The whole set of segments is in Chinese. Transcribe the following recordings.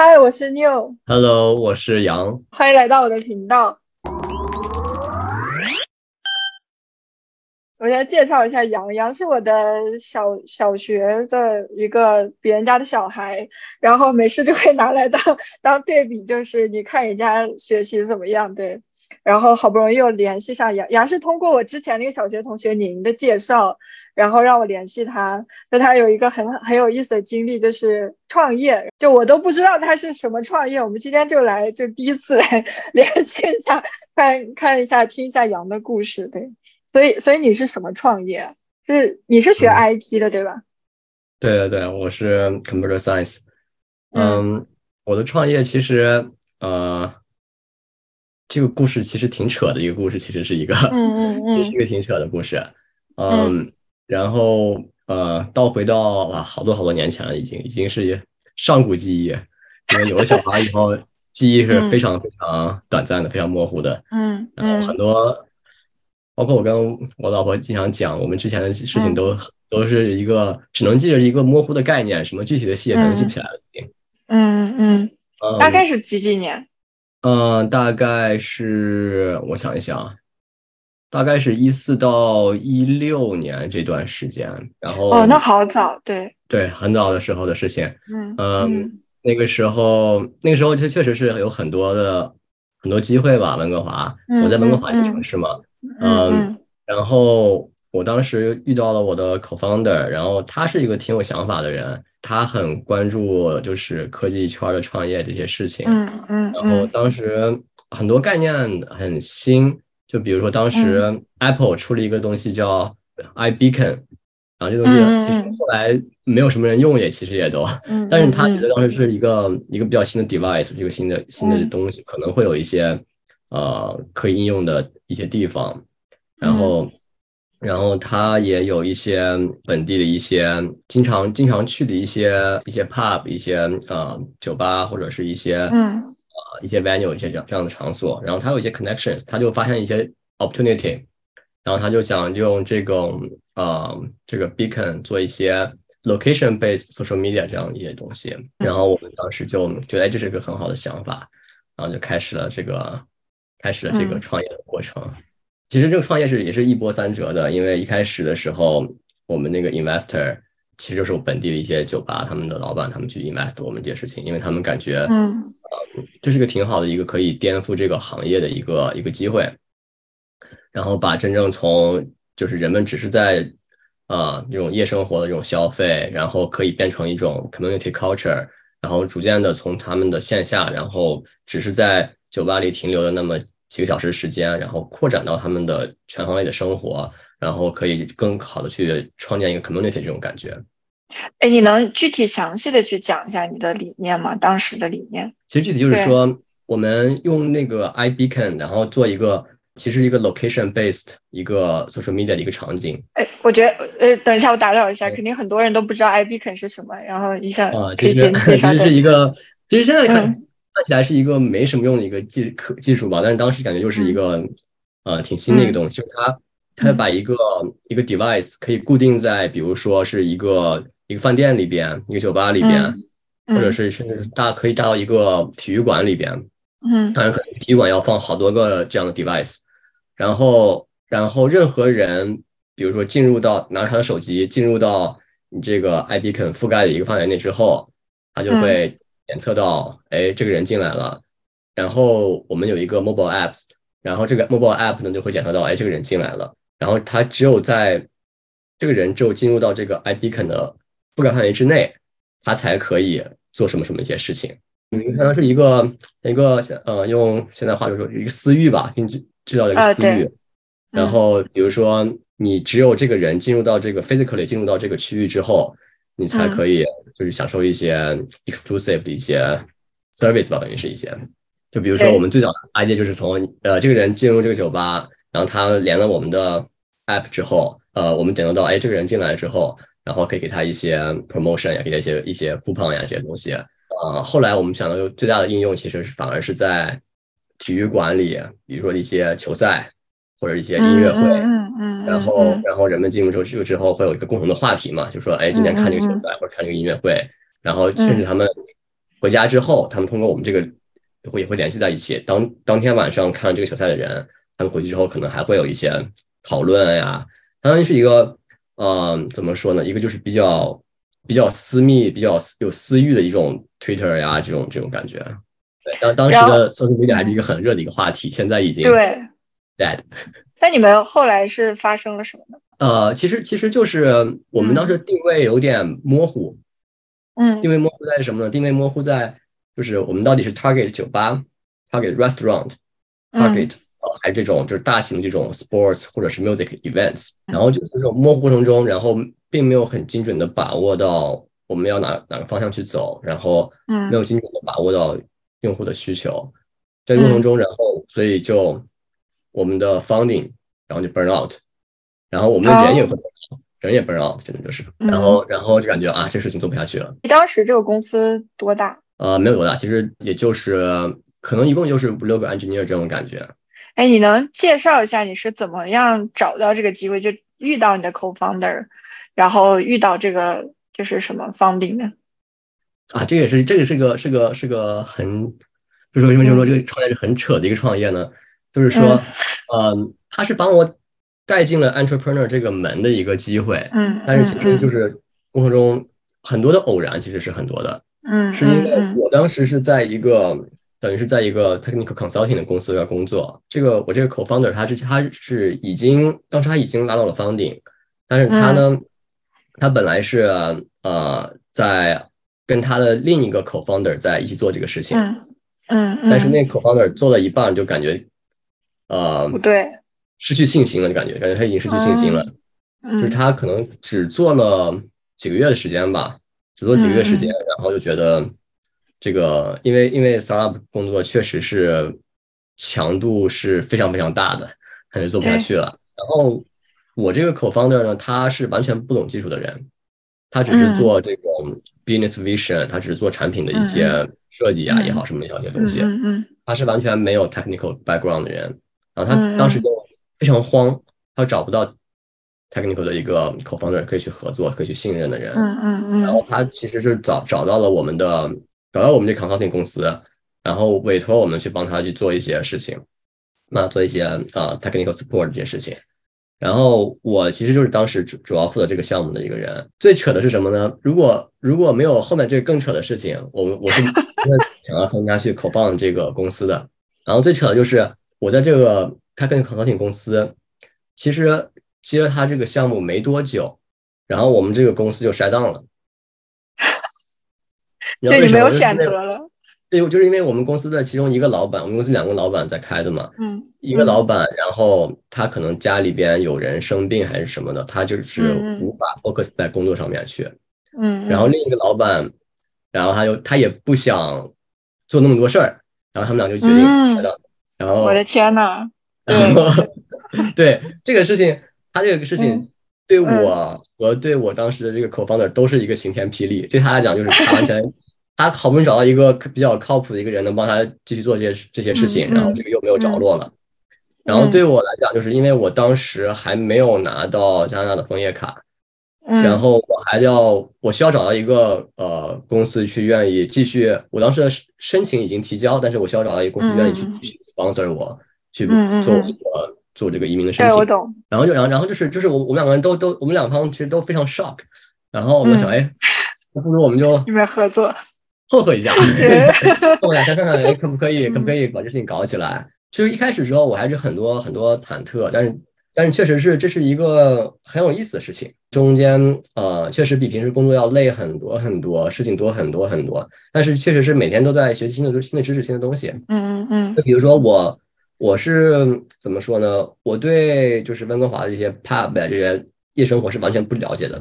嗨，我是 New。Hello，我是杨。欢迎来到我的频道。我先介绍一下杨，杨是我的小小学的一个别人家的小孩，然后没事就会拿来当当对比，就是你看人家学习怎么样，对。然后好不容易又联系上杨，杨是通过我之前那个小学同学宁的介绍，然后让我联系他。那他有一个很很有意思的经历，就是创业，就我都不知道他是什么创业。我们今天就来就第一次来 联系一下，看看一下，听一下杨的故事。对，所以所以你是什么创业？是你是学 IT 的对吧？对对对，我是 Computer Science。嗯，我的创业其实呃。这个故事其实挺扯的一个故事，其实是一个，嗯嗯嗯，是一个挺扯的故事，嗯，然后呃，倒回到啊，好多好多年前了，已经已经是上古记忆，因为有了小孩以后，记忆是非常非常短暂的，非常模糊的，嗯然后很多，包括我跟我老婆经常讲，我们之前的事情都都是一个只能记着一个模糊的概念，什么具体的细节可能记不起来了，已经，嗯。嗯，大概是几几年？嗯，大概是我想一想，大概是一四到一六年这段时间，然后哦，那好早，对对，很早的时候的事情。嗯嗯，那个时候，那个时候确确实是有很多的很多机会吧。温哥华，我在温哥华一个城市嘛，嗯，然后我当时遇到了我的 co-founder，然后他是一个挺有想法的人。他很关注就是科技圈的创业这些事情，嗯。嗯，然后当时很多概念很新，就比如说当时 Apple 出了一个东西叫 iBeacon，然后这东西其实后来没有什么人用，也其实也都，但是他觉得当时是一个一个比较新的 device，一个新的新的东西，可能会有一些呃可以应用的一些地方，然后。然后他也有一些本地的一些经常经常去的一些一些 pub 一些呃酒吧或者是一些嗯。呃一些 venue 一些这样这样的场所，然后他有一些 connections，他就发现一些 opportunity，然后他就想用这种呃这个 beacon 做一些 location based social media 这样一些东西，然后我们当时就觉得这是一个很好的想法，然后就开始了这个开始了这个创业的过程。其实这个创业是也是一波三折的，因为一开始的时候，我们那个 investor 其实就是我本地的一些酒吧，他们的老板他们去 invest 我们这些事情，因为他们感觉，嗯，呃，这是个挺好的一个可以颠覆这个行业的一个一个机会，然后把真正从就是人们只是在啊这种夜生活的这种消费，然后可以变成一种 community culture，然后逐渐的从他们的线下，然后只是在酒吧里停留的那么。几个小时时间，然后扩展到他们的全方位的生活，然后可以更好的去创建一个 community 这种感觉。哎，你能具体详细的去讲一下你的理念吗？当时的理念？其实具体就是说，我们用那个 iBeacon，然后做一个其实一个 location based 一个 social media 的一个场景。哎，我觉得呃，等一下我打扰一下，肯定很多人都不知道 iBeacon 是什么，然后一下可以先介绍。一个，其实现在看。看起来是一个没什么用的一个技科技术吧，但是当时感觉就是一个呃挺新的一个东西，就是它它把一个一个 device 可以固定在，比如说是一个一个饭店里边，一个酒吧里边，或者是甚至大可以大到一个体育馆里边，嗯，当然可能体育馆要放好多个这样的 device，然后然后任何人，比如说进入到拿着他的手机进入到你这个 iBeacon 覆盖的一个范围内之后，他就会。检测到，哎，这个人进来了，然后我们有一个 mobile apps，然后这个 mobile app 呢就会检测到，哎，这个人进来了，然后他只有在这个人只有进入到这个 iBeacon 的覆盖范围之内，他才可以做什么什么一些事情。你看，是一个一个呃，用现在话就说一个私域吧，给你制制造一个私域。然后比如说，你只有这个人进入到这个 physically 进入到这个区域之后。你才可以就是享受一些 exclusive 的一些 service 吧，等于是一些，就比如说我们最早的 idea 就是从呃这个人进入这个酒吧，然后他连了我们的 app 之后，呃我们检测到哎这个人进来之后，然后可以给他一些 promotion 呀，给他一些一些 coupon 呀这些东西，呃后来我们想到最大的应用其实是反而是在体育馆里，比如说一些球赛或者一些音乐会。嗯嗯，然后，然后人们进入之后，这个之后会有一个共同的话题嘛，就说，哎，今天看这个球赛或者看这个音乐会，然后甚至他们回家之后，他们通过我们这个会也会联系在一起。当当天晚上看这个球赛的人，他们回去之后可能还会有一些讨论呀。当然是一个，嗯，怎么说呢？一个就是比较比较私密、比较有私欲的一种 Twitter 呀，这种这种感觉。对，当当时的 social media 还是一个很热的一个话题，现在已经对 dead。那你们后来是发生了什么呢？呃，其实其实就是我们当时定位有点模糊，嗯，定位模糊在什么呢？定位模糊在就是我们到底是 target 酒吧，target restaurant，target 呃还是这种就是大型这种 sports 或者是 music events，然后就是这种模糊过程中，然后并没有很精准的把握到我们要哪哪个方向去走，然后没有精准的把握到用户的需求，在过程中，然后所以就我们的 funding 然后就 burn out。然后我们的人也会，人也 burn out，，真的就是，然后然后就感觉啊，这事情做不下去了。你当时这个公司多大？呃，没有多大，其实也就是可能一共就是五六个 engineer 这种感觉。哎，你能介绍一下你是怎么样找到这个机会，就遇到你的 co-founder，然后遇到这个就是什么 funding 的？啊，这个也是这个是个是个是个很，就是为什么说这个创业是很扯的一个创业呢？就是说，嗯，他是帮我。带进了 entrepreneur 这个门的一个机会，嗯，但是其实就是过程中很多的偶然，其实是很多的，嗯，是因为我当时是在一个等于是在一个 technical consulting 的公司要工作，这个我这个 co-founder 他是他是已经当时他已经拉到了 funding，但是他呢，他本来是呃在跟他的另一个 co-founder 在一起做这个事情，嗯嗯，但是那 co-founder 做了一半就感觉呃不对。失去信心了，就感觉感觉他已经失去信心了，就是他可能只做了几个月的时间吧，只做几个月时间，然后就觉得这个，因为因为 startup 工作确实是强度是非常非常大的，感觉做不下去了。然后我这个 co-founder 呢，他是完全不懂技术的人，他只是做这种 business vision，他只是做产品的一些设计啊也好，什么一些东西，他是完全没有 technical background 的人，然后他当时就。非常慌，他找不到 technical 的一个 co-founder 可以去合作、可以去信任的人。嗯嗯嗯。然后他其实是找找到了我们的，找到我们这 consulting 公司，然后委托我们去帮他去做一些事情，那做一些呃 technical support 这些事情。然后我其实就是当时主主要负责这个项目的一个人。最扯的是什么呢？如果如果没有后面这个更扯的事情，我我是想要和人家去 co-found 这个公司的。然后最扯的就是我在这个。他跟 consulting 公司其实接了他这个项目没多久，然后我们这个公司就筛档了。对你没有选择了。对，就是因为我们公司的其中一个老板，我们公司两个老板在开的嘛。嗯。一个老板，然后他可能家里边有人生病还是什么的，他就是无法 focus 在工作上面去。嗯。然后另一个老板，然后他又他也不想做那么多事儿，然后他们俩就决定筛档。然后我的天呐！对这个事情，他这个事情对我和对我当时的这个 co-founder 都是一个晴天霹雳。对他来讲，就是他完全，他好不容易找到一个比较靠谱的一个人，能帮他继续做这些这些事情，然后这个又没有着落了。然后对我来讲，就是因为我当时还没有拿到加拿大的枫叶卡，然后我还要我需要找到一个呃公司去愿意继续。我当时的申请已经提交，但是我需要找到一个公司愿意去继续 sponsor 我。去做这个做这个移民的申请，我懂。然后就然后然后就是就是我我们两个人都都我们两方其实都非常 shock。然后我们想，哎，那不如我们就 你们合作，凑合一下，凑合一下，看看哎 可不可以可不可以把这事情搞起来。其实一开始时候我还是很多很多忐忑，但是但是确实是这是一个很有意思的事情。中间呃确实比平时工作要累很多很多，事情多很多很多。但是确实是每天都在学习新的新的知识新的东西。嗯嗯嗯。就比如说我。我是怎么说呢？我对就是温哥华的这些 pub 这些夜生活是完全不了解的，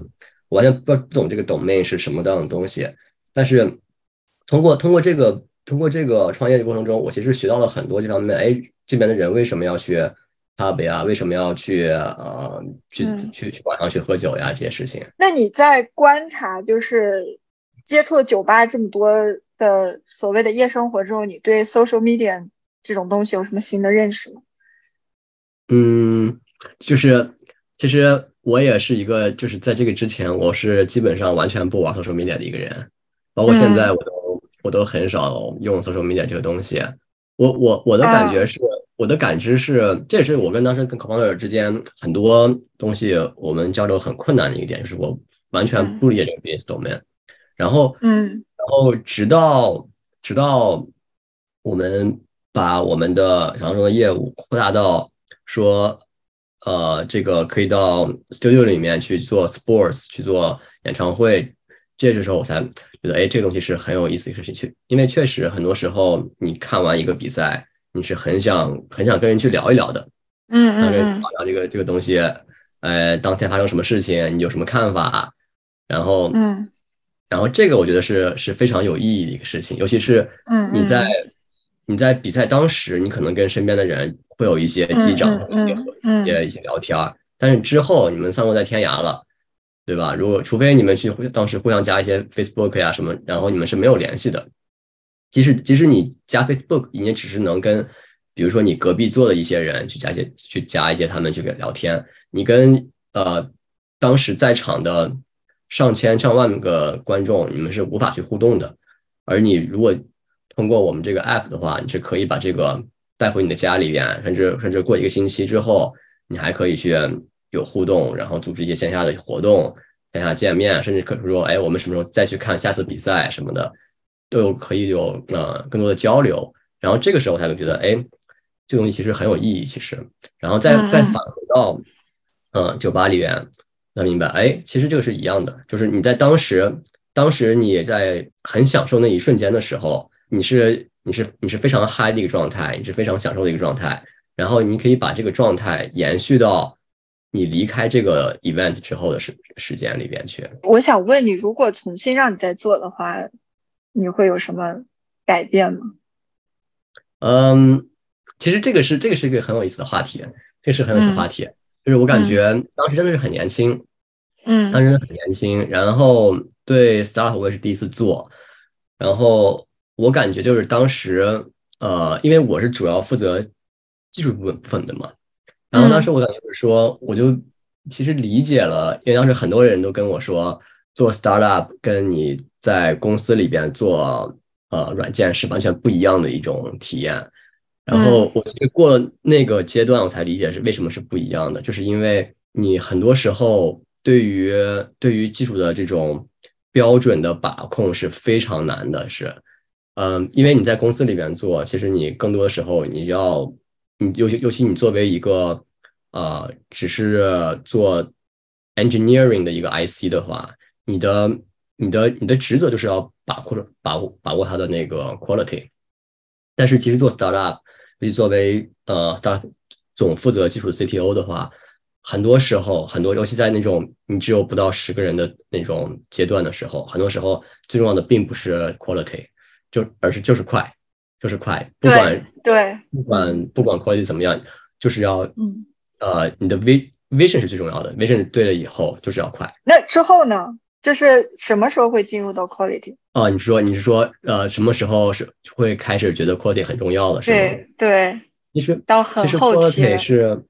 我完全不不懂这个 domain 是什么样的东西。但是通过通过这个通过这个创业的过程中，我其实学到了很多这方面。哎，这边的人为什么要去 pub 呀？为什么要去呃去去去晚上去喝酒呀？这些事情。那你在观察就是接触了酒吧这么多的所谓的夜生活之后，你对 social media？这种东西有什么新的认识吗？嗯，就是其实我也是一个，就是在这个之前，我是基本上完全不玩 social media 的一个人，包括现在我都我都很少用 social media 这个东西。我我我的感觉是，我的感知是，这也是我跟当时跟 co-founder 之间很多东西我们交流很困难的一个点，就是我完全不理解这个 business domain。然后，嗯，然后直到直到我们把我们的想象中的业务扩大到说，呃，这个可以到 studio 里面去做 sports，去做演唱会，这个时候我才觉得，哎，这个东西是很有意思的事情。去，因为确实很多时候你看完一个比赛，你是很想很想跟人去聊一聊的，嗯聊聊这个这个东西，呃，当天发生什么事情，你有什么看法，然后，嗯。然后这个我觉得是是非常有意义的一个事情，尤其是你在你在比赛当时，你可能跟身边的人会有一些击掌、一些一些聊天儿，但是之后你们散落在天涯了，对吧？如果除非你们去当时互相加一些 Facebook 呀什么，然后你们是没有联系的。即使即使你加 Facebook，你也只是能跟比如说你隔壁坐的一些人去加一些去加一些他们去聊天，你跟呃当时在场的。上千上万个观众，你们是无法去互动的。而你如果通过我们这个 app 的话，你是可以把这个带回你的家里边，甚至甚至过一个星期之后，你还可以去有互动，然后组织一些线下的活动、线下见面，甚至可说，哎，我们什么时候再去看下次比赛什么的，都有可以有呃更多的交流。然后这个时候才会觉得，哎，这东西其实很有意义。其实，然后再再返回到嗯酒吧里边。能明白，哎，其实这个是一样的，就是你在当时，当时你在很享受那一瞬间的时候，你是你是你是非常嗨的一个状态，你是非常享受的一个状态，然后你可以把这个状态延续到你离开这个 event 之后的时时间里边去。我想问你，如果重新让你再做的话，你会有什么改变吗？嗯，其实这个是这个是一个很有意思的话题，这是很有意思的话题，就是我感觉当时真的是很年轻。嗯，他真的很年轻，然后对 start 我也是第一次做，然后我感觉就是当时，呃，因为我是主要负责技术部分部分的嘛，然后当时我感觉就是说，我就其实理解了，因为当时很多人都跟我说，做 startup 跟你在公司里边做呃软件是完全不一样的一种体验，然后我过了那个阶段，我才理解是为什么是不一样的，就是因为你很多时候。对于对于技术的这种标准的把控是非常难的，是，嗯，因为你在公司里边做，其实你更多的时候你要，你尤其尤其你作为一个呃，只是做 engineering 的一个 IC 的话，你的你的你的职责就是要把控把握把握它的那个 quality，但是其实做 startup，尤其作为呃 start 总负责技术 CTO 的话。很多时候，很多尤其在那种你只有不到十个人的那种阶段的时候，很多时候最重要的并不是 quality，就而是就是快，就是快，不管对，不管不管 quality 怎么样，就是要嗯呃你的 v vision 是最重要的，vision 对了以后就是要快。那之后呢？就是什么时候会进入到 quality？哦，你说你是说呃什么时候是会开始觉得 quality 很重要了？是吗？对对，其实到很后期是。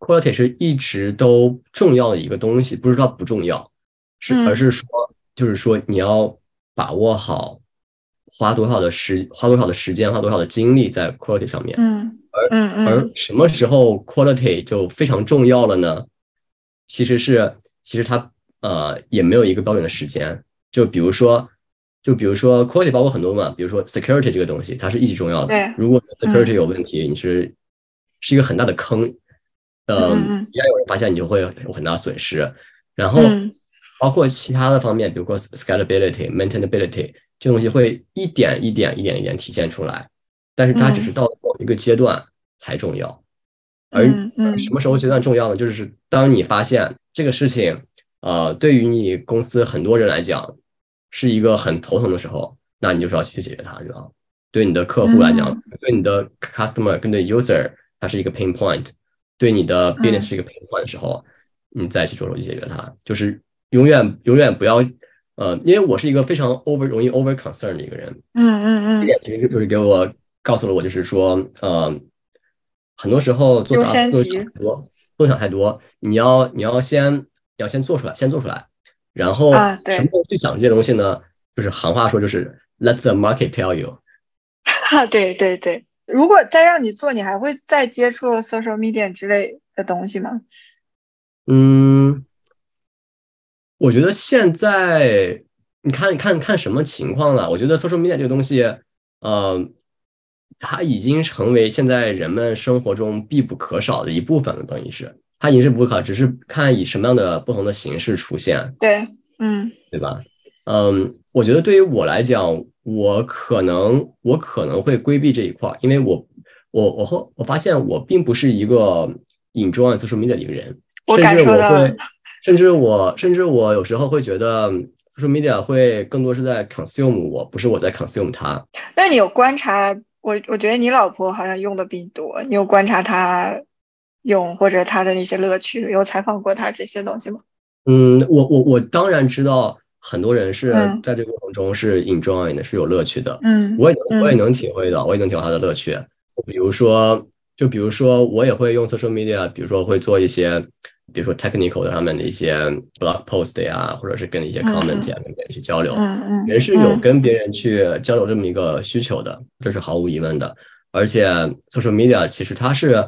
quality 是一直都重要的一个东西，不是说不重要，是而是说，就是说你要把握好，花多少的时，花多少的时间，花多少的精力在 quality 上面。嗯，而而什么时候 quality 就非常重要了呢？其实是，其实它呃也没有一个标准的时间。就比如说，就比如说 quality 包括很多嘛，比如说 security 这个东西，它是一直重要的。对，如果 security 有问题，你是是一个很大的坑。嗯，一旦有人发现，你就会有很大损失。然后，包括其他的方面，比如说 scalability、maintainability 这东西会一点一点、一点一点体现出来。但是它只是到某一个阶段才重要。而什么时候阶段重要呢？就是当你发现这个事情，呃，对于你公司很多人来讲是一个很头疼的时候，那你就是要去解决它，对吧？对你的客户来讲，对你的 customer 跟对 user，它是一个 pain point。对你的 business 是一个 pain point 的时候，你再去着手去解决它，就是永远永远不要，呃，因为我是一个非常 over 容易 over concern 的一个人，嗯嗯嗯，这点其实就是给我告诉了我，就是说，呃，很多时候做啥都想太多，不想太多，你要你要先要先做出来，先做出来，然后什么时候去想这些东西呢？就是行话说，就是 let the market tell you。啊，对对对，如果再让你做，你还会再接触 social media 之类的东西吗？嗯，我觉得现在你看看看什么情况了。我觉得 social media 这个东西，呃，它已经成为现在人们生活中必不可少的一部分了。等于是，它已经是不可，只是看以什么样的不同的形式出现。对，嗯，对吧？嗯，我觉得对于我来讲，我可能我可能会规避这一块，因为我我我后我发现我并不是一个 enjoy social media 的一个人。我感受到了，甚至我甚至我有时候会觉得 social media 会更多是在 consume 我，不是我在 consume 它。那你有观察我？我觉得你老婆好像用的比你多，你有观察她用或者他的那些乐趣？有采访过他这些东西吗？嗯，我我我当然知道，很多人是在这个过程中是 enjoying 的，是有乐趣的。嗯，我也我也能体会到，我也能体会他的乐趣。比如说，就比如说，我也会用 social media，比如说会做一些。比如说 technical 的上面的一些 blog post 呀，或者是跟一些 comment 呀，跟别人去交流，嗯嗯，人是有跟别人去交流这么一个需求的，这是毫无疑问的。而且 social media 其实它是，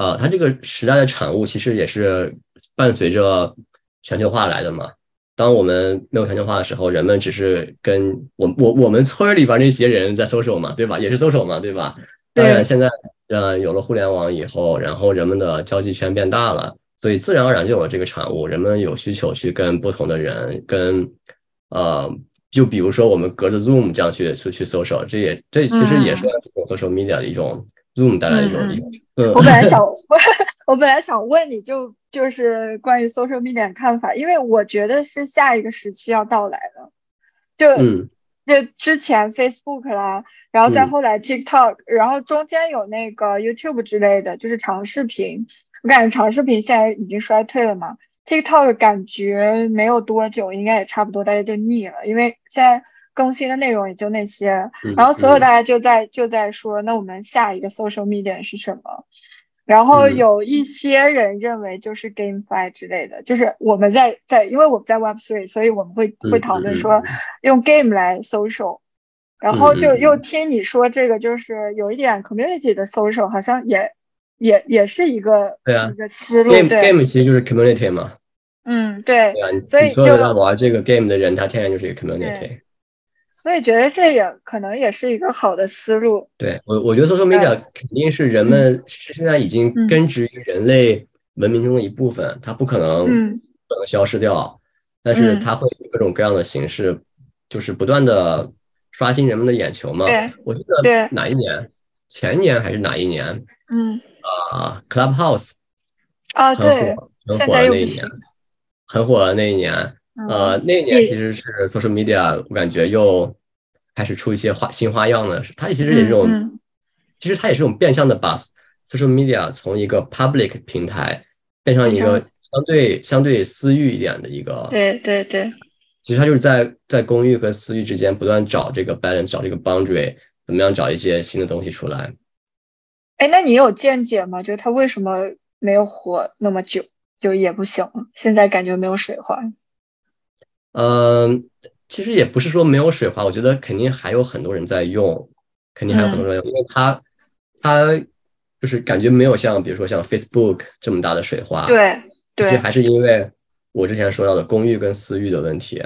呃，它这个时代的产物，其实也是伴随着全球化来的嘛。当我们没有全球化的时候，人们只是跟我我我们村里边那些人在 social 嘛，对吧？也是 social 嘛，对吧？当然现在，呃，有了互联网以后，然后人们的交际圈变大了。所以自然而然就有了这个产物，人们有需求去跟不同的人，跟呃，就比如说我们隔着 Zoom 这样去去去 social，这也这其实也是 social media 的一种种。我本来 想，我本来想问你就就是关于 social media 看法，因为我觉得是下一个时期要到来了，就就之前 Facebook 啦，然后再后来 TikTok，然后中间有那个 YouTube 之类的，就是长视频。我感觉长视频现在已经衰退了嘛，TikTok 感觉没有多久，应该也差不多，大家就腻了，因为现在更新的内容也就那些，然后所有大家就在就在说，那我们下一个 social media 是什么？然后有一些人认为就是 GameFi 之类的，就是我们在在，因为我们在 Web Three，所以我们会会讨论说用 Game 来 social，然后就又听你说这个就是有一点 community 的 social，好像也。也也是一个对啊一个思路，对。Game 其实就是 community 嘛，嗯对，对啊，所以所有在玩这个 game 的人，他天然就是一个 community，所以觉得这也可能也是一个好的思路。对我我觉得 social media 肯定是人们是现在已经根植于人类文明中的一部分，它不可能不能消失掉，但是它会以各种各样的形式，就是不断的刷新人们的眼球嘛。对，我记得哪一年，前年还是哪一年？嗯。啊，Clubhouse 啊，对，很火的那一年，很火的那一年，呃，那一年其实是 social media，我感觉又开始出一些花新花样了。它其实也是这种，其实它也是这种变相的把 social media 从一个 public 平台变成一个相对相对私域一点的一个。对对对。其实它就是在在公域和私域之间不断找这个 balance，找这个 boundary，怎么样找一些新的东西出来。哎，那你有见解吗？就是它为什么没有火那么久，就也不行？现在感觉没有水花。嗯，其实也不是说没有水花，我觉得肯定还有很多人在用，肯定还有很多人用，因为它它就是感觉没有像比如说像 Facebook 这么大的水花。对对，还是因为我之前说到的公域跟私域的问题。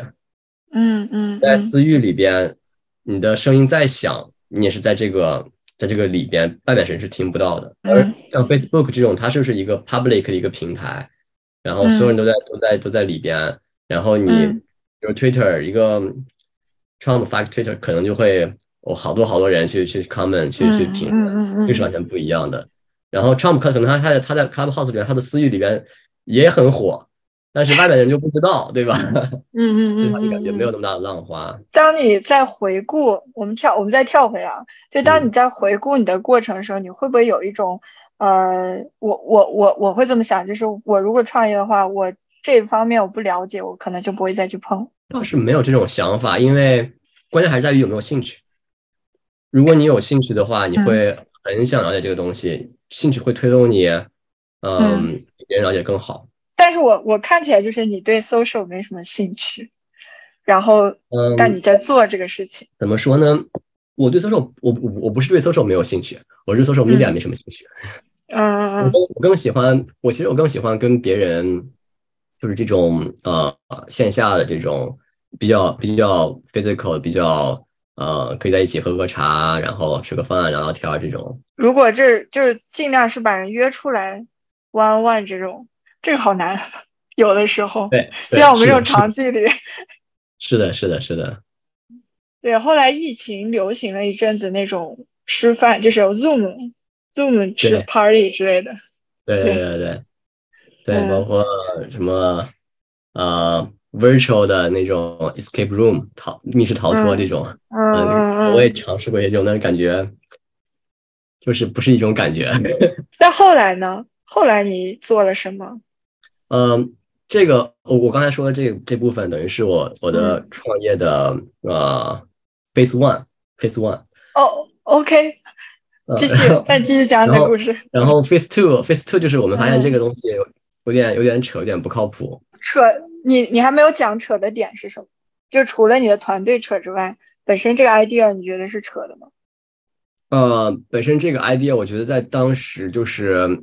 嗯嗯，在私域里边，你的声音再响，你也是在这个。在这个里边，外面人是听不到的。而像 Facebook 这种，它就是一个 public 的一个平台，然后所有人都在都在都在里边。然后你比如 Twitter 一个 Trump 发 Twitter，可能就会有好多好多人去去 comment 去去评论，就是完全不一样的。然后 Trump 可能他他在他在 Clubhouse 里边，他的私域里边也很火。但是外面的人就不知道，对吧？嗯 嗯嗯，就感觉没有那么大的浪花。当你在回顾，我们跳，我们再跳回来，就当你在回顾你的过程的时候，你会不会有一种，呃，我我我我会这么想，就是我如果创业的话，我这方面我不了解，我可能就不会再去碰。倒是没有这种想法，因为关键还是在于有没有兴趣。如果你有兴趣的话，你会很想了解这个东西，兴趣会推动你，嗯，比别人了解更好。但是我我看起来就是你对 social 没什么兴趣，然后嗯，但你在做这个事情。怎么说呢？我对 social，我我我不是对 social 没有兴趣，我对 social media 没什么兴趣。嗯我更喜欢，我其实我更喜欢跟别人，就是这种呃线下的这种比较比较 physical，比较呃可以在一起喝喝茶，然后吃个饭聊聊天儿这种。如果这就是尽量是把人约出来 one on one 这种，这个好难，有的时候，对，就像我们这种长 距离。是的，是的，是的，对，后来疫情流行了一阵子那种吃饭，就是有 Zoom Zoom 吃 party 之类的。对对对对对包括什么呃 virtual 的那种 escape room 逃密室逃脱嗯这种，嗯嗯我也嗯。尝试过一些这种，但是感觉就是不是一种感觉。那后来呢？后来你做了什么？嗯，这个我我刚才说的这这部分，等于是我我的嗯创业的呃 phase one，phase one，哦，OK，呃继续，再继续讲你的故事。然后 phase two，phase two 就是我们发现这嗯个东西有有点有点扯，有点不靠谱。扯，你你还没有讲扯的点是什么？就除了你的团队扯之外，本身这个 idea 你觉得是扯的吗？呃，本身这个 idea 我觉得在当时就是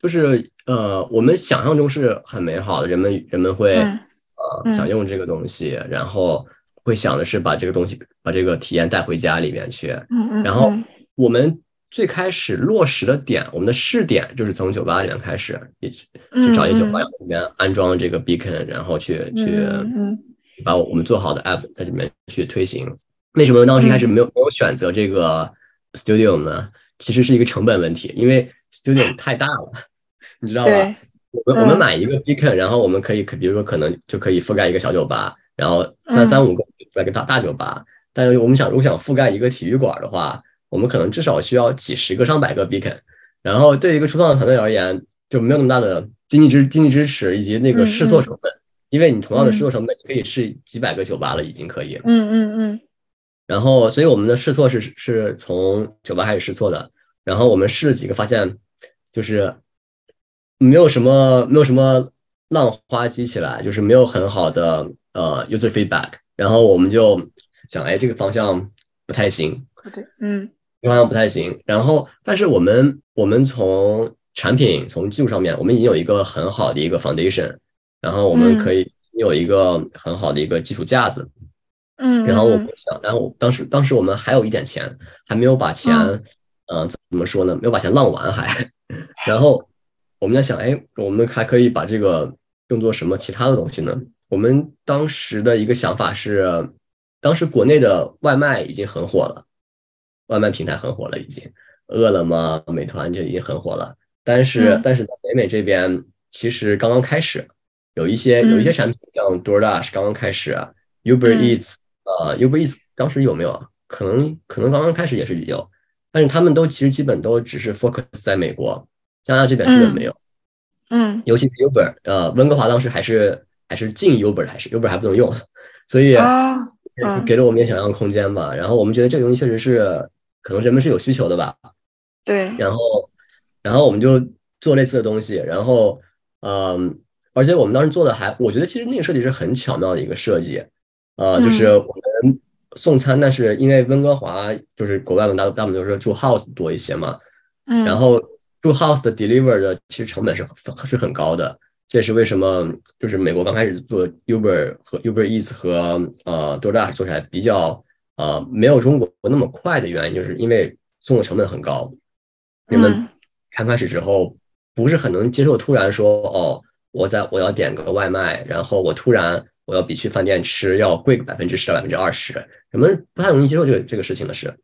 就是呃，我们想象中是很美好的，人们人们会嗯呃嗯想用这个东西，然后会想的是把这个东西把这个体验带回家里面去。嗯嗯。然后嗯我们最开始落实的点，我们的试点就是从酒吧里面开始，也去去找一些酒吧嗯里面安装这个 beacon，然后去去把我们做好的 app 在里面去推行。为什么当时一开始没有没有选择这个 studio 呢？其实是一个成本问题，因为 studio 太大了，你知道吧？我们我们嗯买一个 beacon，然后我们可以可比如说可能就可以覆盖一个小酒吧，然后三嗯三五个覆盖一个大大酒吧。但是我们想如果想覆盖一个体育馆的话，我们可能至少需要几十个上百个 beacon。然后对于一个初创的团队而言，就没有那么大的经济支经济支持以及那个嗯试错嗯成本，因为你同样的试嗯错成本，你可以试几百个酒吧了，已经可以。嗯嗯嗯然后，所以我们的试错是是从酒吧开始试错的。然后我们试了几个，发现就是没有什么没有什么浪花激起来，就是没有很好的呃 user feedback。然后我们就想，哎，这个方向不太行，不对，嗯这个方向不太行。然后，但是我们我们从产品从技术上面，我们已经有一个很好的一个 foundation，然后我们可以有一个很好的一个基础架子。嗯。然后我嗯们想，然后当时当时我们还有一点钱，还没有把钱，嗯呃，怎么说呢？没有把钱浪完还。然后我们在想，哎，我们还可以把这个用作什么其他的东西呢？我们当时的一个想法是，当时国内的外卖已经很火了，外卖平台很火了，已经，饿了么、美团就已经很火了。但是嗯但是在北美这边，其实刚刚开始，有一些有一些嗯产品像 DoorDash 刚刚开始，Uber 嗯 Eats。呃，Uber Eats 当时有没有啊？可能可能刚刚开始也是有，但是他们都其实基本都只是 focus 在美国，加拿大这边基本没有。嗯尤其是 Uber，呃，温哥华当时还是还是禁 Uber，还是 Uber 还不能用，所以给了我们一点想象空间吧。然后我们觉得这个东西确实是可能人们是有需求的吧。对，然后然后我们就做类似的东西，然后嗯，而且我们当时做的还，我觉得其实那个设计是很巧妙的一个设计。呃，就是嗯我们送餐，但是因为温哥华就是国外嘛，大大部分都是住 house 多一些嘛，嗯，然后住 house 的 deliver 的其实成本是是很高的，这也是为什么就是美国刚开始做 Uber 和 Uber Eats 和呃 DoorDash 做起来比较呃没有中国那么快的原因，就是因为送货成本很高，人们嗯。刚开始之后不是很能接受突然说哦，我在我要点个外卖，然后我突然我要比去饭店吃要贵个百分之十到百分之二十，人们不太容易接受这个这个事情的是。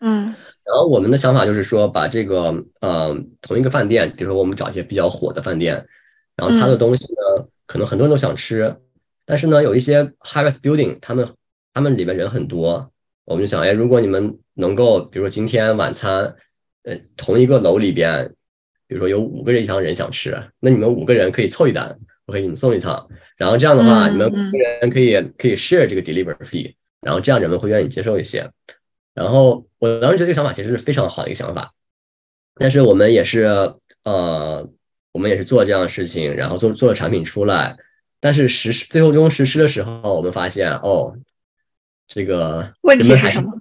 嗯。然后我们的想法就是说，把这个呃同一个饭店，比如说我们找一些比较火的饭店，然后它的嗯。东西呢，可能很多人都想吃，但是呢，有一些 high rise building，他们他们里面人很多，我们就想，哎，如果你们能够，比如说今天晚餐，呃，同一个楼里边，比如说有五个人以上人想吃，那你们五个人可以凑一单，我可以给你们送一趟，然后这样的话，嗯你们五个人可以可以 share 这个 delivery fee，然后这样人们会愿意接受一些。然后我当时觉得这个想法其实是非常好的一个想法，但是我们也是呃，我们也是做这样的事情，然后做做了产品出来，但是实施最后中实施的时候，我们发现哦，这个问题是什么？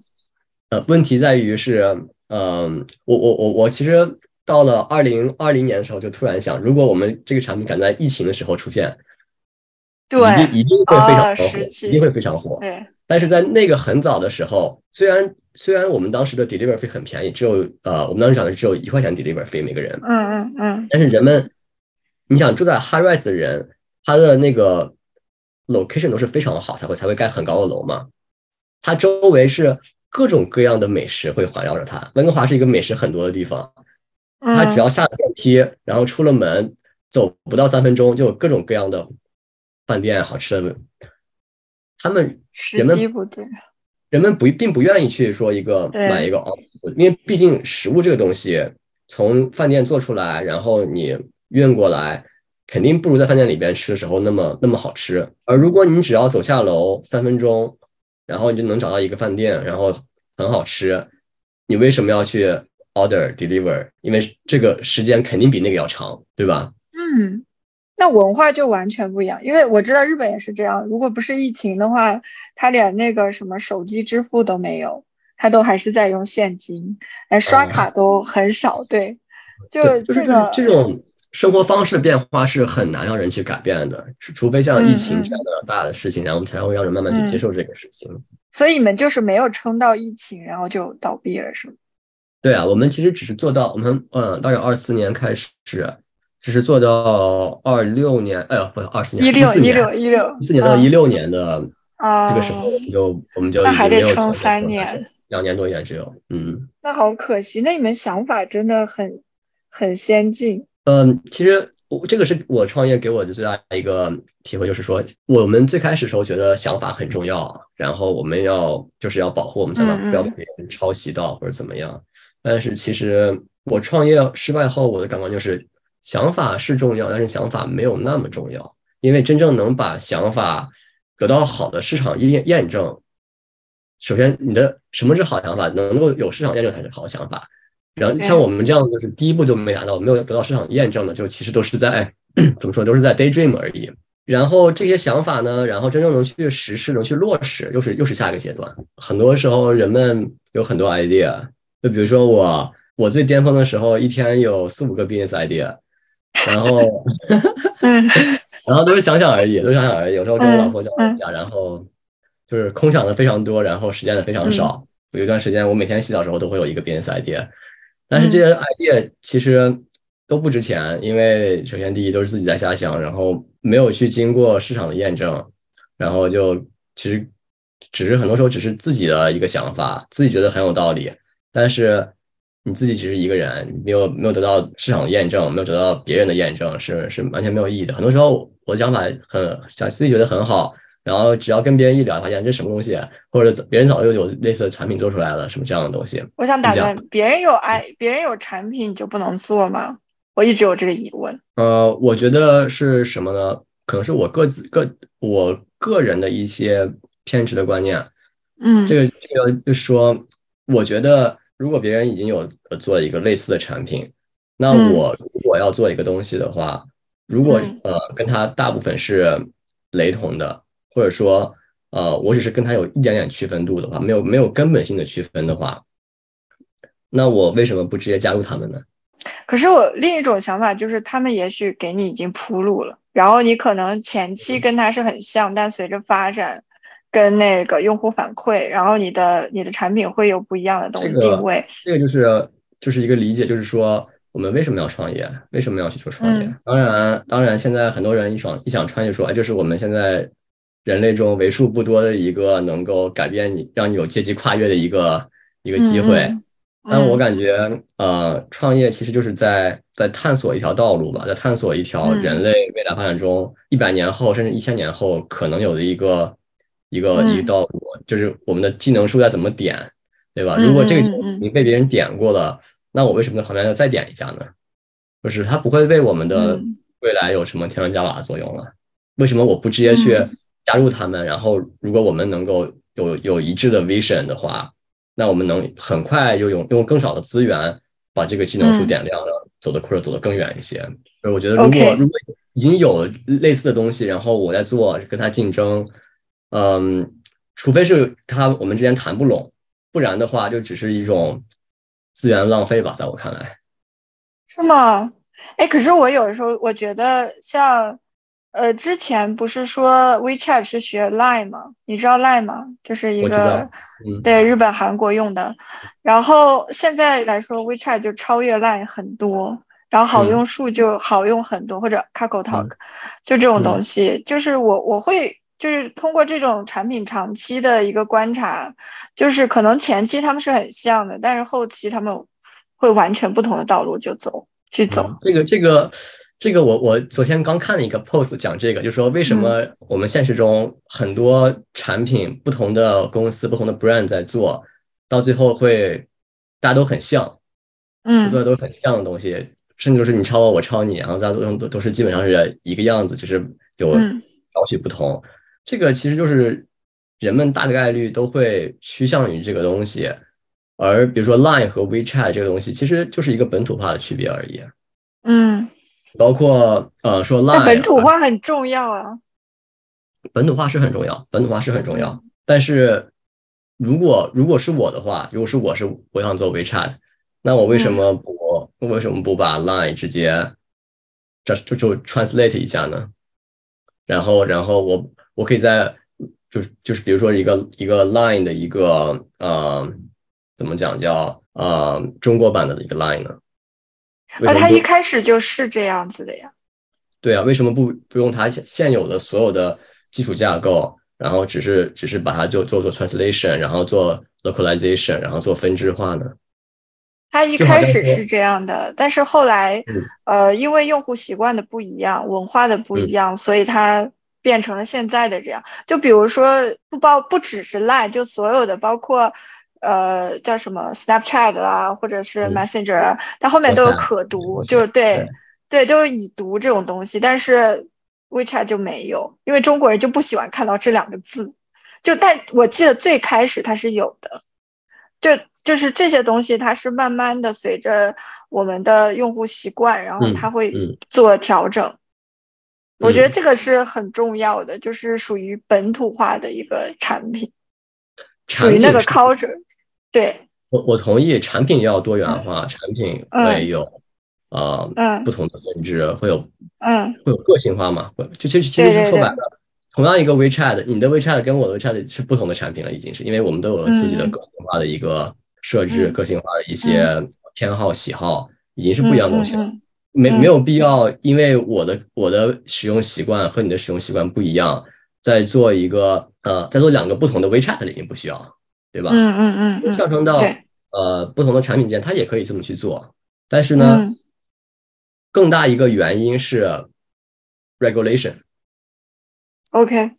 呃，问题在于是，嗯，我我我我其实到了二零二零年的时候，就突然想，如果我们这个产品赶在疫情的时候出现，对，一定一定会非常火，一定会非常火。对。但是在那个很早的时候，虽然虽然我们当时的 deliver 费很便宜，只有呃，我们当时讲的只有一块钱 deliver 费每个人。嗯嗯嗯。但是人们，你想住在 high rise 的人，他的那个 location 都是非常好，才会才会盖很高的楼嘛。它周围是。各种各样的美食会环绕着它。温哥华是一个美食很多的地方，它只要下了电梯，然后出了门，走不到三分钟就有各种各样的饭店、好吃的。他们人们不对，人们不并不愿意去说一个买一个哦，因为毕竟食物这个东西从饭店做出来，然后你运过来，肯定不如在饭店里边吃的时候那么那么好吃。而如果你只要走下楼三分钟。然后你就能找到一个饭店，然后很好吃。你为什么要去 order deliver？因为这个时间肯定比那个要长，对吧？嗯，那文化就完全不一样。因为我知道日本也是这样。如果不是疫情的话，他连那个什么手机支付都没有，他都还是在用现金，哎，刷卡都很少。对，就这个这种。生活方式的变化是很难让人去改变的，除除非像疫情这样的大的事情，然后我们才会让人慢慢去接受这个事情。所以你们就是没有撑到疫情，然后就倒闭了，是吗？对啊，我们其实只是做到我们呃，大概二四年开始，只是做到二六年，哎呦，不，二四年，一六一六一六一四年到一六年的这个时候，就我们就那还得撑三年，两年多一点只有，嗯，那好可惜。那你们想法真的很很先进。嗯，其实我这个是我创业给我的最大的一个体会，就是说我们最开始时候觉得想法很重要，然后我们要就是要保护我们想法不要被别人抄袭到或者怎么样。但是其实我创业失败后，我的感官就是想法是重要，但是想法没有那么重要，因为真正能把想法得到好的市场验验证，首先你的什么是好想法，能够有市场验证才是好想法。然后像我们这样，就是第一步就没达到，没有得到市场验证的，就其实都是在怎么说，都是在 daydream 而已。然后这些想法呢，然后真正能去实施、能去落实，又是又是下一个阶段。很多时候人们有很多 idea，就比如说我，我最巅峰的时候，一天有四五个 business idea，然后，然后都是想想而已，都是想想而已。有时候跟我老婆讲一下，然后就是空想的非常多，然后实践的非常少。有一段时间，我每天洗澡时候都会有一个 business idea。但是这些 idea 其实都不值钱，因为首先第一都是自己在瞎想，然后没有去经过市场的验证，然后就其实只是很多时候只是自己的一个想法，自己觉得很有道理，但是你自己只是一个人，没有没有得到市场的验证，没有得到别人的验证，是是完全没有意义的。很多时候我的想法很想自己觉得很好。然后只要跟别人一聊，发现这什么东西，或者别人早就有类似的产品做出来了，什么这样的东西。我想打断，别人有爱，别人有产品，你就不能做吗？我一直有这个疑问。呃，我觉得是什么呢？可能是我各自个我个人的一些偏执的观念。嗯，这个这个就是说，我觉得如果别人已经有做一个类似的产品，那我如果要做一个东西的话，如果呃跟他大部分是雷同的。或者说，呃，我只是跟他有一点点区分度的话，没有没有根本性的区分的话，那我为什么不直接加入他们呢？可是我另一种想法就是，他们也许给你已经铺路了，然后你可能前期跟他是很像，但随着发展跟那个用户反馈，然后你的你的产品会有不一样的东西定位。这个就是就是一个理解，就是说我们为什么要创业，为什么要去做创业？当然，当然，现在很多人一想一想创业，说哎，这是我们现在。人类中为数不多的一个能够改变你、让你有阶级跨越的一个一个机会，但我感觉，呃，创业其实就是在在探索一条道路吧，在探索一条人类未来发展中一百年后甚至一千年后可能有的一个一个一个道路，就是我们的技能树该怎么点，对吧？如果这个你被别人点过了，那我为什么在旁边要再点一下呢？就是它不会为我们的未来有什么添砖加瓦的作用了。为什么我不直接去？加入他们，然后如果我们能够有有一致的 vision 的话，那我们能很快又用用更少的资源把这个技能树点亮了，走得或者走得更远一些。所以我觉得，如果如果已经有类似的东西，然后我在做跟他竞争，嗯，除非是他我们之间谈不拢，不然的话就只是一种资源浪费吧，在我看来。是吗？哎，可是我有时候我觉得像。呃，之前不是说 WeChat 是学 Line 吗？你知道 Line 吗？就是一个对日本、韩国用的。然后现在来说，WeChat 就超越 Line 很多，然后好用数就好用很多，或者 KakaoTalk，就这种东西。就是我我会就是通过这种产品长期的一个观察，就是可能前期他们是很像的，但是后期他们会完全不同的道路就走去走。这个这个。这个我我昨天刚看了一个 post 讲这个，就是说为什么我们现实中很多产品不同的公司不同的 brand 在做到最后会大家都很像，嗯，做的都是很像的东西，甚至就是你抄我我抄你，然后大家都都都是基本上是一个样子，只是有少许不同。这个其实就是人们大概率都会趋向于这个东西，而比如说 Line 和 WeChat 这个东西其实就是一个本土化的区别而已，嗯。包括呃说 Line 本土化很重要啊，本土化是很重要，本土化是很重要。但是如果如果是我的话，如果是我是我想做 WeChat，那我为什么不为什么不把 Line 直接这就就 translate 一下呢？然后然后我我可以在就就是比如说一个一个 Line 的一个呃怎么讲叫呃中国版的一个 Line 呢？啊，他一开始就是这样子的呀。对啊，为什么不不用它现有的所有的基础架构，然后只是只是把它就做做 translation，然后做 localization，然后做分支化呢？他一开始是这样的，但是后来，呃，因为用户习惯的不一样，文化的不一样，所以它变成了现在的这样。就比如说，不包不只是 Line，就所有的包括。呃，叫什么 Snapchat 啊，或者是 Messenger 啊，它后面都有可读，就对对，都是已读这种东西。但是 WeChat 就没有，因为中国人就不喜欢看到这两个字。就但我记得最开始它是有的，就就是这些东西，它是慢慢的随着我们的用户习惯，然后它会做调整。我觉得这个是很重要的，就是属于本土化的一个产品，属于那个 culture。对，我我同意，产品要多元化，产品会有呃不同的分支，会有嗯。会有个性化嘛？会就其实其实说白了，同样一个 WeChat，你的 WeChat 跟我的 WeChat 是不同的产品了，已经是因为我们都有自己的个性化的一个设置，个性化的一些偏好喜好，已经是不一样东西了。没没有必要，因为我的我的使用习惯和你的使用习惯不一样，在做一个呃，在做两个不同的 WeChat 了，已经不需要。对吧？嗯嗯嗯，上升到呃不同的产品间，它也可以这么去做。但是呢，更大一个原因是 regulation。OK，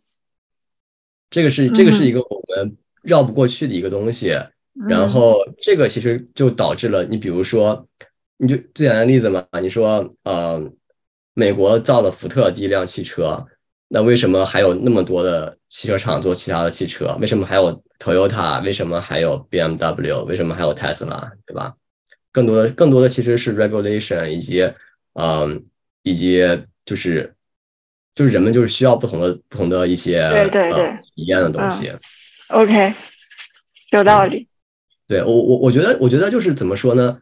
这个是这个是一个我们绕不过去的一个东西。然后这个其实就导致了，你比如说，你就最简单的例子嘛，你说呃，美国造了福特第一辆汽车。那为什么还有那么多的汽车厂做其他的汽车？为什么还有 Toyota？为什么还有 BMW？为什么还有 Tesla？对吧？更多的、更多的其实是 regulation，以及嗯，以及就是就是人们就是需要不同的、不同的一些对对对一样的东西。OK，有道理。对我我我觉得我觉得就是怎么说呢？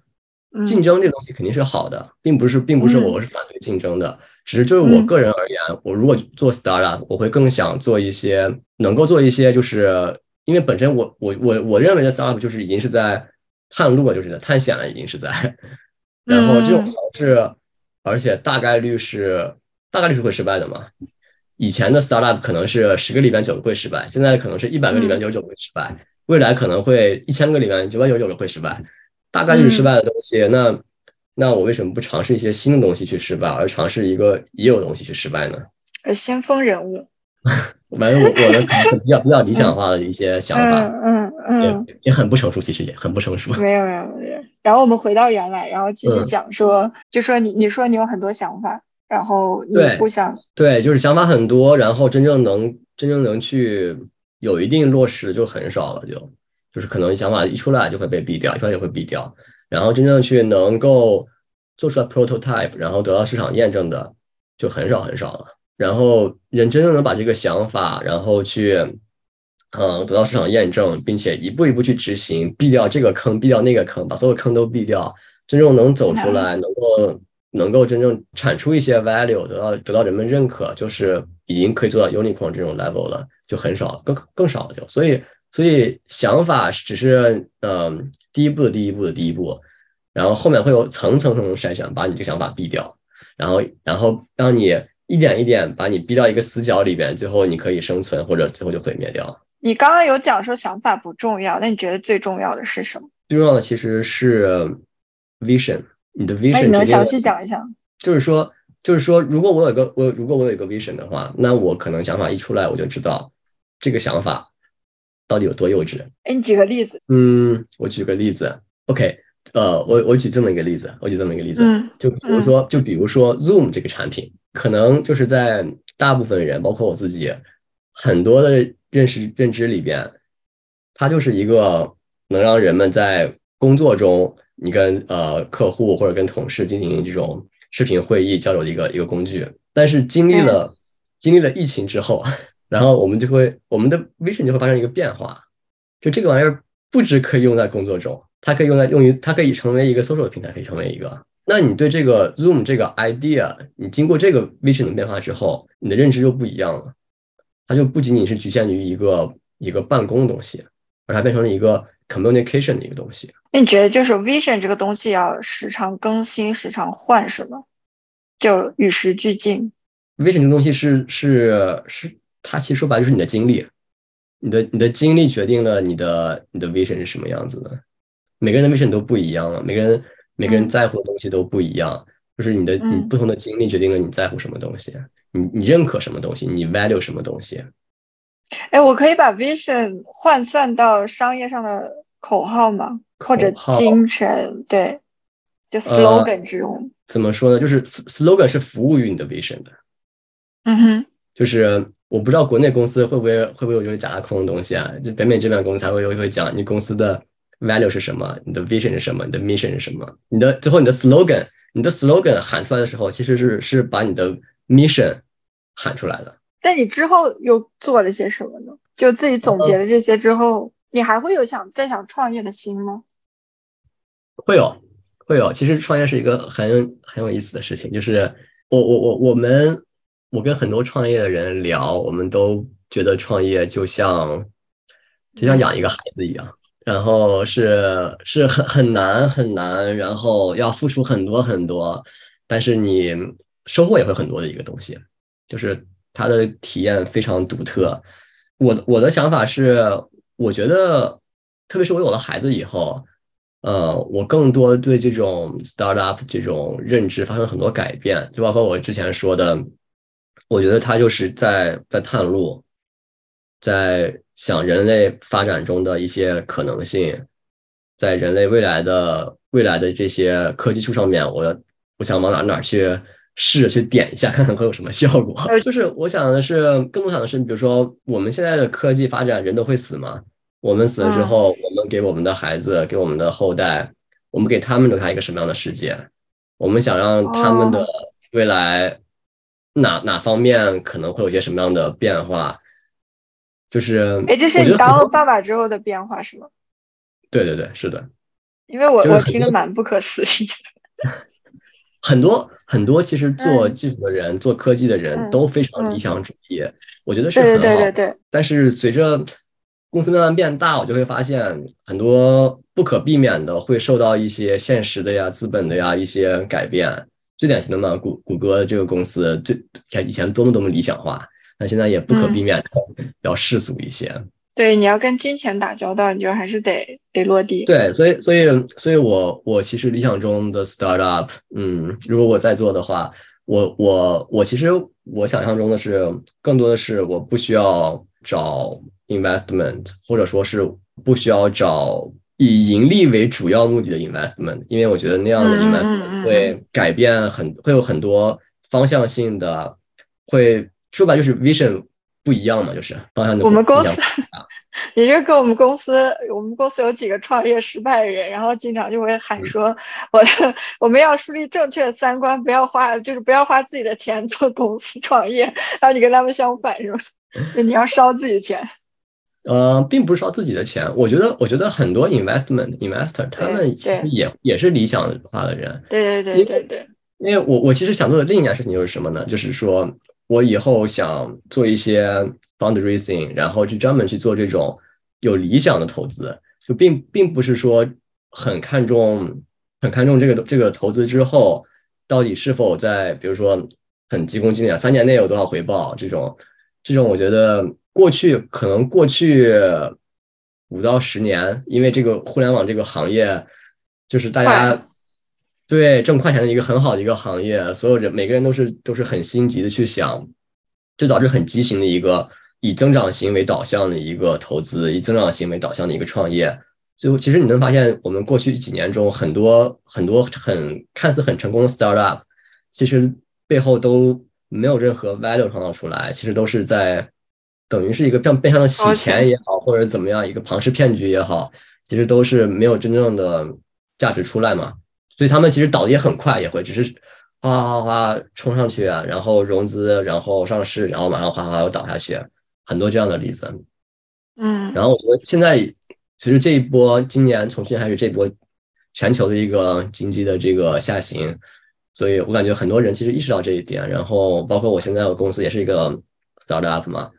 竞争这东西肯定是好的，并不是并不是我是反对竞争的。只是就是我个人而言，我如果做 startup，我会更想做一些能够做一些，就是因为本身我我我我认为的 startup 就是已经是在探路了，就是在探险了，已经是在。然后这种是，而且大概率是大概率是会失败的嘛。以前的 startup 可能是十个里边九个会失败，现在可能是一百个里边九十九个会失败，未来可能会一千个里边九百九十九个会失败，大概率失败的东西那。那我为什么不尝试一些新的东西去失败，而尝试一个已有东西去失败呢？呃，先锋人物，反正我我的比较比较理想化的一些想法，嗯嗯，也也很不成熟，其实也很不成熟。没有没有没有。然后我们回到原来，然后继续讲说，就说你你说你有很多想法，然后你不想对，就是想法很多，然后真正能真正能去有一定落实就很少了，就就是可能想法一出来就会被毙掉，一出来就会毙掉。然后真正去能够做出来 prototype，然后得到市场验证的，就很少很少了。然后人真正能把这个想法，然后去，嗯，得到市场验证，并且一步一步去执行，避掉这个坑，避掉那个坑，把所有坑都避掉，真正能走出来，能够能够真正产出一些 value，得到得到人们认可，就是已经可以做到 unicorn 这种 level 了，就很少，更更少了就。所以所以想法只是嗯第一步的第一步的第一步，然后后面会有层层层层筛选，把你这个想法毙掉，然后然后让你。一点一点把你逼到一个死角里边，最后你可以生存，或者最后就毁灭掉。你刚刚有讲说想法不重要，那你觉得最重要的是什么？最重要的其实是 vision，你的 vision。你能详细讲一下？就是说，就是说，如果我有个我，如果我有一个 vision 的话，那我可能想法一出来，我就知道这个想法到底有多幼稚。哎，你举个例子。嗯，我举个例子。OK，呃，我我举这么一个例子，我举这么一个例子，就比如说，就比如说 Zoom 这个产品。可能就是在大部分人，包括我自己，很多的认识认知里边，它就是一个能让人们在工作中，你跟呃客户或者跟同事进行这种视频会议交流的一个一个工具。但是经历了经历了疫情之后，然后我们就会我们的 vision 就会发生一个变化，就这个玩意儿不只可以用在工作中，它可以用来用于它可以成为一个 social 的平台，可以成为一个。那你对这个 Zoom 这个 idea，你经过这个 vision 的变化之后，你的认知就不一样了。它就不仅仅是局限于一个一个办公的东西，而它变成了一个 communication 的一个东西。那你觉得就是 vision 这个东西要时常更新、时常换，是吗？就与时俱进。vision 这个东西是是是，它其实说白了就是你的经历，你的你的经历决定了你的你的 vision 是什么样子的。每个人的 mission 都不一样了，每个人。每个人在乎的东西都不一样，就是你的你不同的经历决定了你在乎什么东西，你你认可什么东西，你 value 什么东西。哎，我可以把 vision 换算到商业上的口号吗？或者精神？对，就 slogan 这种。怎么说呢？就是 slogan 是服务于你的 vision 的。嗯哼。就是我不知道国内公司会不会会不会有这种假大空的东西啊？就北美这边公司才会会讲你公司的。Value 是什么？你的 vision 是什么？你的 mission 是什么？你的最后你的 slogan，你的 slogan 喊出来的时候，其实是是把你的 mission 喊出来的。但你之后又做了些什么呢？就自己总结了这些之后，你还会有想再想创业的心吗？会有，会有。其实创业是一个很很有意思的事情。就是我我我我们我跟很多创业的人聊，我们都觉得创业就像就像养一个孩子一样。然后是是很很难很难，然后要付出很多很多，但是你收获也会很多的一个东西，就是它的体验非常独特。我我的想法是，我觉得，特别是我有了孩子以后，呃，我更多对这种 startup 这种认知发生很多改变，就包括我之前说的，我觉得它就是在在探路，在。想人类发展中的一些可能性，在人类未来的未来的这些科技树上面，我我想往哪哪去试去点一下，看看会有什么效果。就是我想的是，更多想的是，比如说我们现在的科技发展，人都会死吗？我们死了之后，我们给我们的孩子，给我们的后代，我们给他们留下一个什么样的世界？我们想让他们的未来哪哪方面可能会有些什么样的变化？就是，哎，这是你当了爸爸之后的变化是吗？对对对，是的。因为我我听着蛮不可思议的。很多很多，其实做技术的人、做科技的人都非常理想主义，我觉得是很好。对对对对。但是随着公司慢慢变大，我就会发现很多不可避免的会受到一些现实的呀、资本的呀一些改变。最典型的嘛，谷谷歌这个公司，最以前多么多么理想化。那现在也不可避免的要世俗一些，对，你要跟金钱打交道，你就还是得得落地。对，所以，所以，所以我我其实理想中的 startup，嗯，如果我在做的话，我我我其实我想象中的是，更多的是我不需要找 investment，或者说是不需要找以盈利为主要目的的 investment，因为我觉得那样的 investment 会改变很会有很多方向性的会。说白就是 vision 不一样嘛，就是方向。我们公司，也就是跟我们公司，我们公司有几个创业失败的人，然后经常就会喊说，我我们要树立正确的三观，不要花，就是不要花自己的钱做公司创业。然后你跟他们相反是吧？你要烧自己的钱。呃，并不是烧自己的钱，我觉得，我觉得很多 investment investor 他们其实也也是理想化的人。对对对对对。因为我我其实想做的另一件事情就是什么呢？就是说。我以后想做一些 fundraising，然后去专门去做这种有理想的投资，就并并不是说很看重很看重这个这个投资之后到底是否在比如说很急功近利啊，三年内有多少回报这种这种，我觉得过去可能过去五到十年，因为这个互联网这个行业就是大家。对挣快钱的一个很好的一个行业，所有人每个人都是都是很心急的去想，就导致很畸形的一个以增长型为导向的一个投资，以增长型为导向的一个创业。最后，其实你能发现，我们过去几年中很多很多很看似很成功的 startup，其实背后都没有任何 value 创造出来，其实都是在等于是一个这样变相的洗钱也好，或者怎么样一个庞氏骗局也好，其实都是没有真正的价值出来嘛。所以他们其实倒的也很快，也会只是哗哗哗冲上去啊，然后融资，然后上市，然后马上哗哗又倒下去，很多这样的例子。嗯，然后我们现在其实这一波今年从去年开始这波全球的一个经济的这个下行，所以我感觉很多人其实意识到这一点。然后包括我现在的公司也是一个 startup 嘛，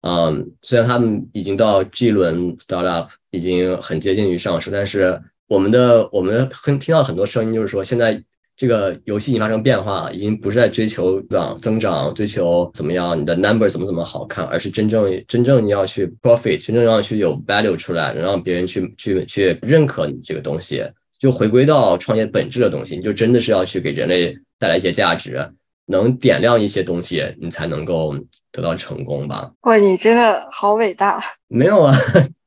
嗯，虽然他们已经到 G 轮 startup 已经很接近于上市，但是。我们的我们很听到很多声音，就是说现在这个游戏已经发生变化了，已经不是在追求增增长，追求怎么样你的 number 怎么怎么好看，而是真正真正你要去 profit，真正要去有 value 出来，能让别人去去去认可你这个东西，就回归到创业本质的东西，你就真的是要去给人类带来一些价值，能点亮一些东西，你才能够得到成功吧。哇，你真的好伟大！没有啊，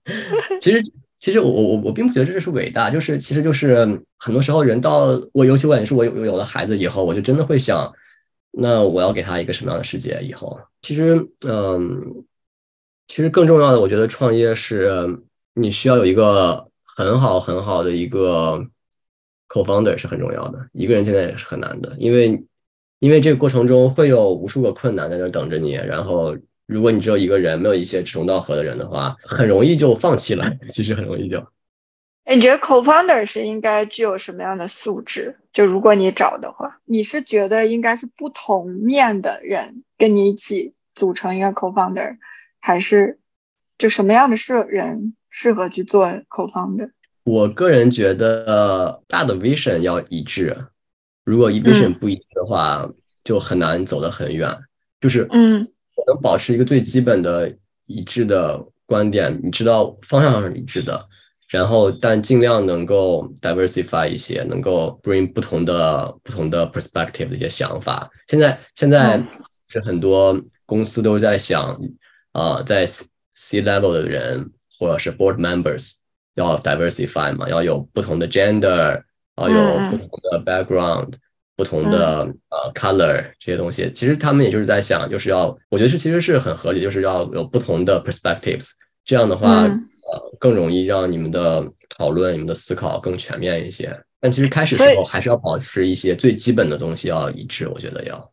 其实。其实我我我并不觉得这是伟大，就是其实就是很多时候人到我尤其我也是我有有了孩子以后，我就真的会想，那我要给他一个什么样的世界？以后其实嗯，其实更重要的，我觉得创业是你需要有一个很好很好的一个 co-founder 是很重要的，一个人现在也是很难的，因为因为这个过程中会有无数个困难在那等着你，然后。如果你只有一个人，没有一些志同道合的人的话，很容易就放弃了。其实很容易就。哎，你觉得 co-founder 是应该具有什么样的素质？就如果你找的话，你是觉得应该是不同面的人跟你一起组成一个 co-founder，还是就什么样的适人适合去做 co-founder？我个人觉得大的 vision 要一致，如果 vision 不一致的话，就很难走得很远。就是嗯。能保持一个最基本的一致的观点，你知道方向上是一致的，然后但尽量能够 diversify 一些，能够 bring 不同的不同的 perspective 的一些想法。现在现在是很多公司都在想啊，在 C level 的人或者是 board members 要 diversify 嘛，要有不同的 gender，要有不同的 background。不同的呃 color 这些东西，其实他们也就是在想，就是要我觉得是其实是很合理，就是要有不同的 perspectives，这样的话呃更容易让你们的讨论、你们的思考更全面一些。但其实开始时候还是要保持一些最基本的东西要一致，我觉得要，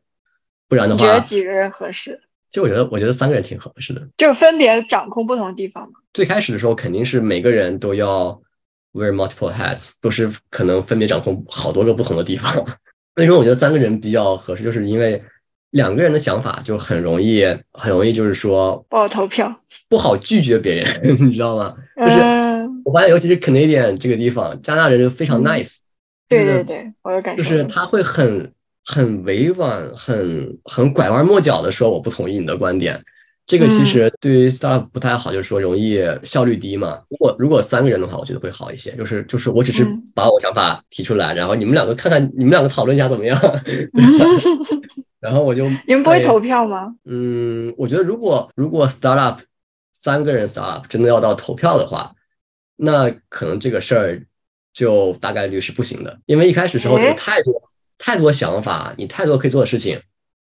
不然的话，觉得几个人合适？其实我觉得我觉得三个人挺合适的，就分别掌控不同的地方嘛。最开始的时候肯定是每个人都要 wear multiple hats，都是可能分别掌控好多个不同的地方。为什么我觉得三个人比较合适？就是因为两个人的想法就很容易，很容易就是说不好投票，不好拒绝别人，你知道吗？就是我发现，尤其是 Canadian 这个地方，加拿大人就非常 nice。对对对，我有感受。就是他会很很委婉、很很拐弯抹角的说我不同意你的观点。这个其实对于 startup 不太好，就是说容易效率低嘛。如果如果三个人的话，我觉得会好一些。就是就是我只是把我想法提出来，然后你们两个看看，你们两个讨论一下怎么样？然后我就你们不会投票吗？嗯，我觉得如果如果 startup 三个人 startup 真的要到投票的话，那可能这个事儿就大概率是不行的，因为一开始时候有太多太多想法，你太多可以做的事情，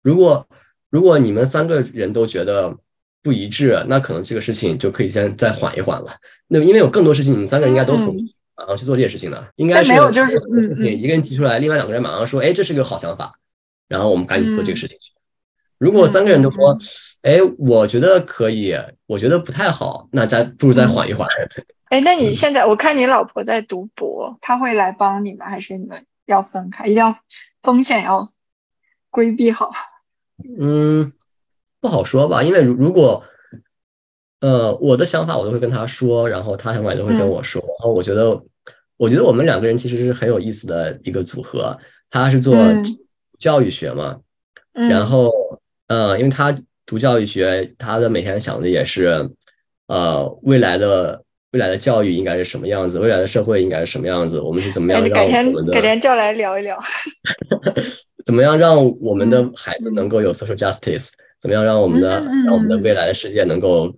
如果。如果你们三个人都觉得不一致，那可能这个事情就可以先再缓一缓了。那因为有更多事情，你们三个人应该都同意马上去做这些事情的，应该是没有就是嗯嗯，一个人提出来，另外两个人马上说，哎，这是个好想法，然后我们赶紧做这个事情。如果三个人都说，哎，我觉得可以，我觉得不太好，那咱不如再缓一缓。哎，那你现在我看你老婆在读博，她会来帮你吗？还是你们要分开？一定要风险要规避好。嗯，不好说吧，因为如如果，呃，我的想法我都会跟他说，然后他想法也都会跟我说。然后我觉得，我觉得我们两个人其实是很有意思的一个组合。他是做教育学嘛，然后。呃，因为他读教育学，他的每天想的也是，呃，未来的未来的教育应该是什么样子，未来的社会应该是什么样子，我们是怎么样让我们的改天叫来聊一聊，怎么样让我们的孩子能够有 social justice，怎么样让我们的让我们的未来的世界能够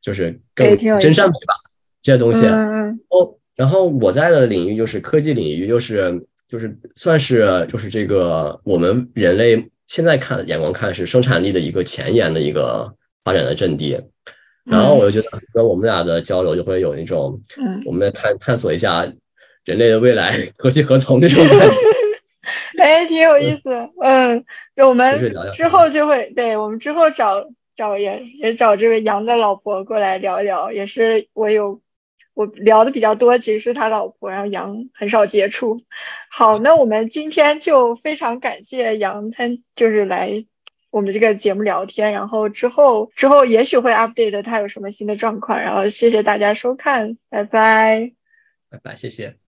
就是更真善美吧，这些东西。哦，然后我在的领域就是科技领域，就是就是算是就是这个我们人类。现在看眼光看是生产力的一个前沿的一个发展的阵地，然后我就觉得跟我们俩的交流就会有那种，嗯，我们探探索一下人类的未来何去何从这种感觉，哎，挺有意思，嗯，就我们之后就会，对我们之后找找也也找这位杨的老婆过来聊一聊，也是我有。我聊的比较多，其实是他老婆，然后杨很少接触。好，那我们今天就非常感谢杨，参就是来我们这个节目聊天，然后之后之后也许会 update 他有什么新的状况，然后谢谢大家收看，拜拜，拜拜，谢谢。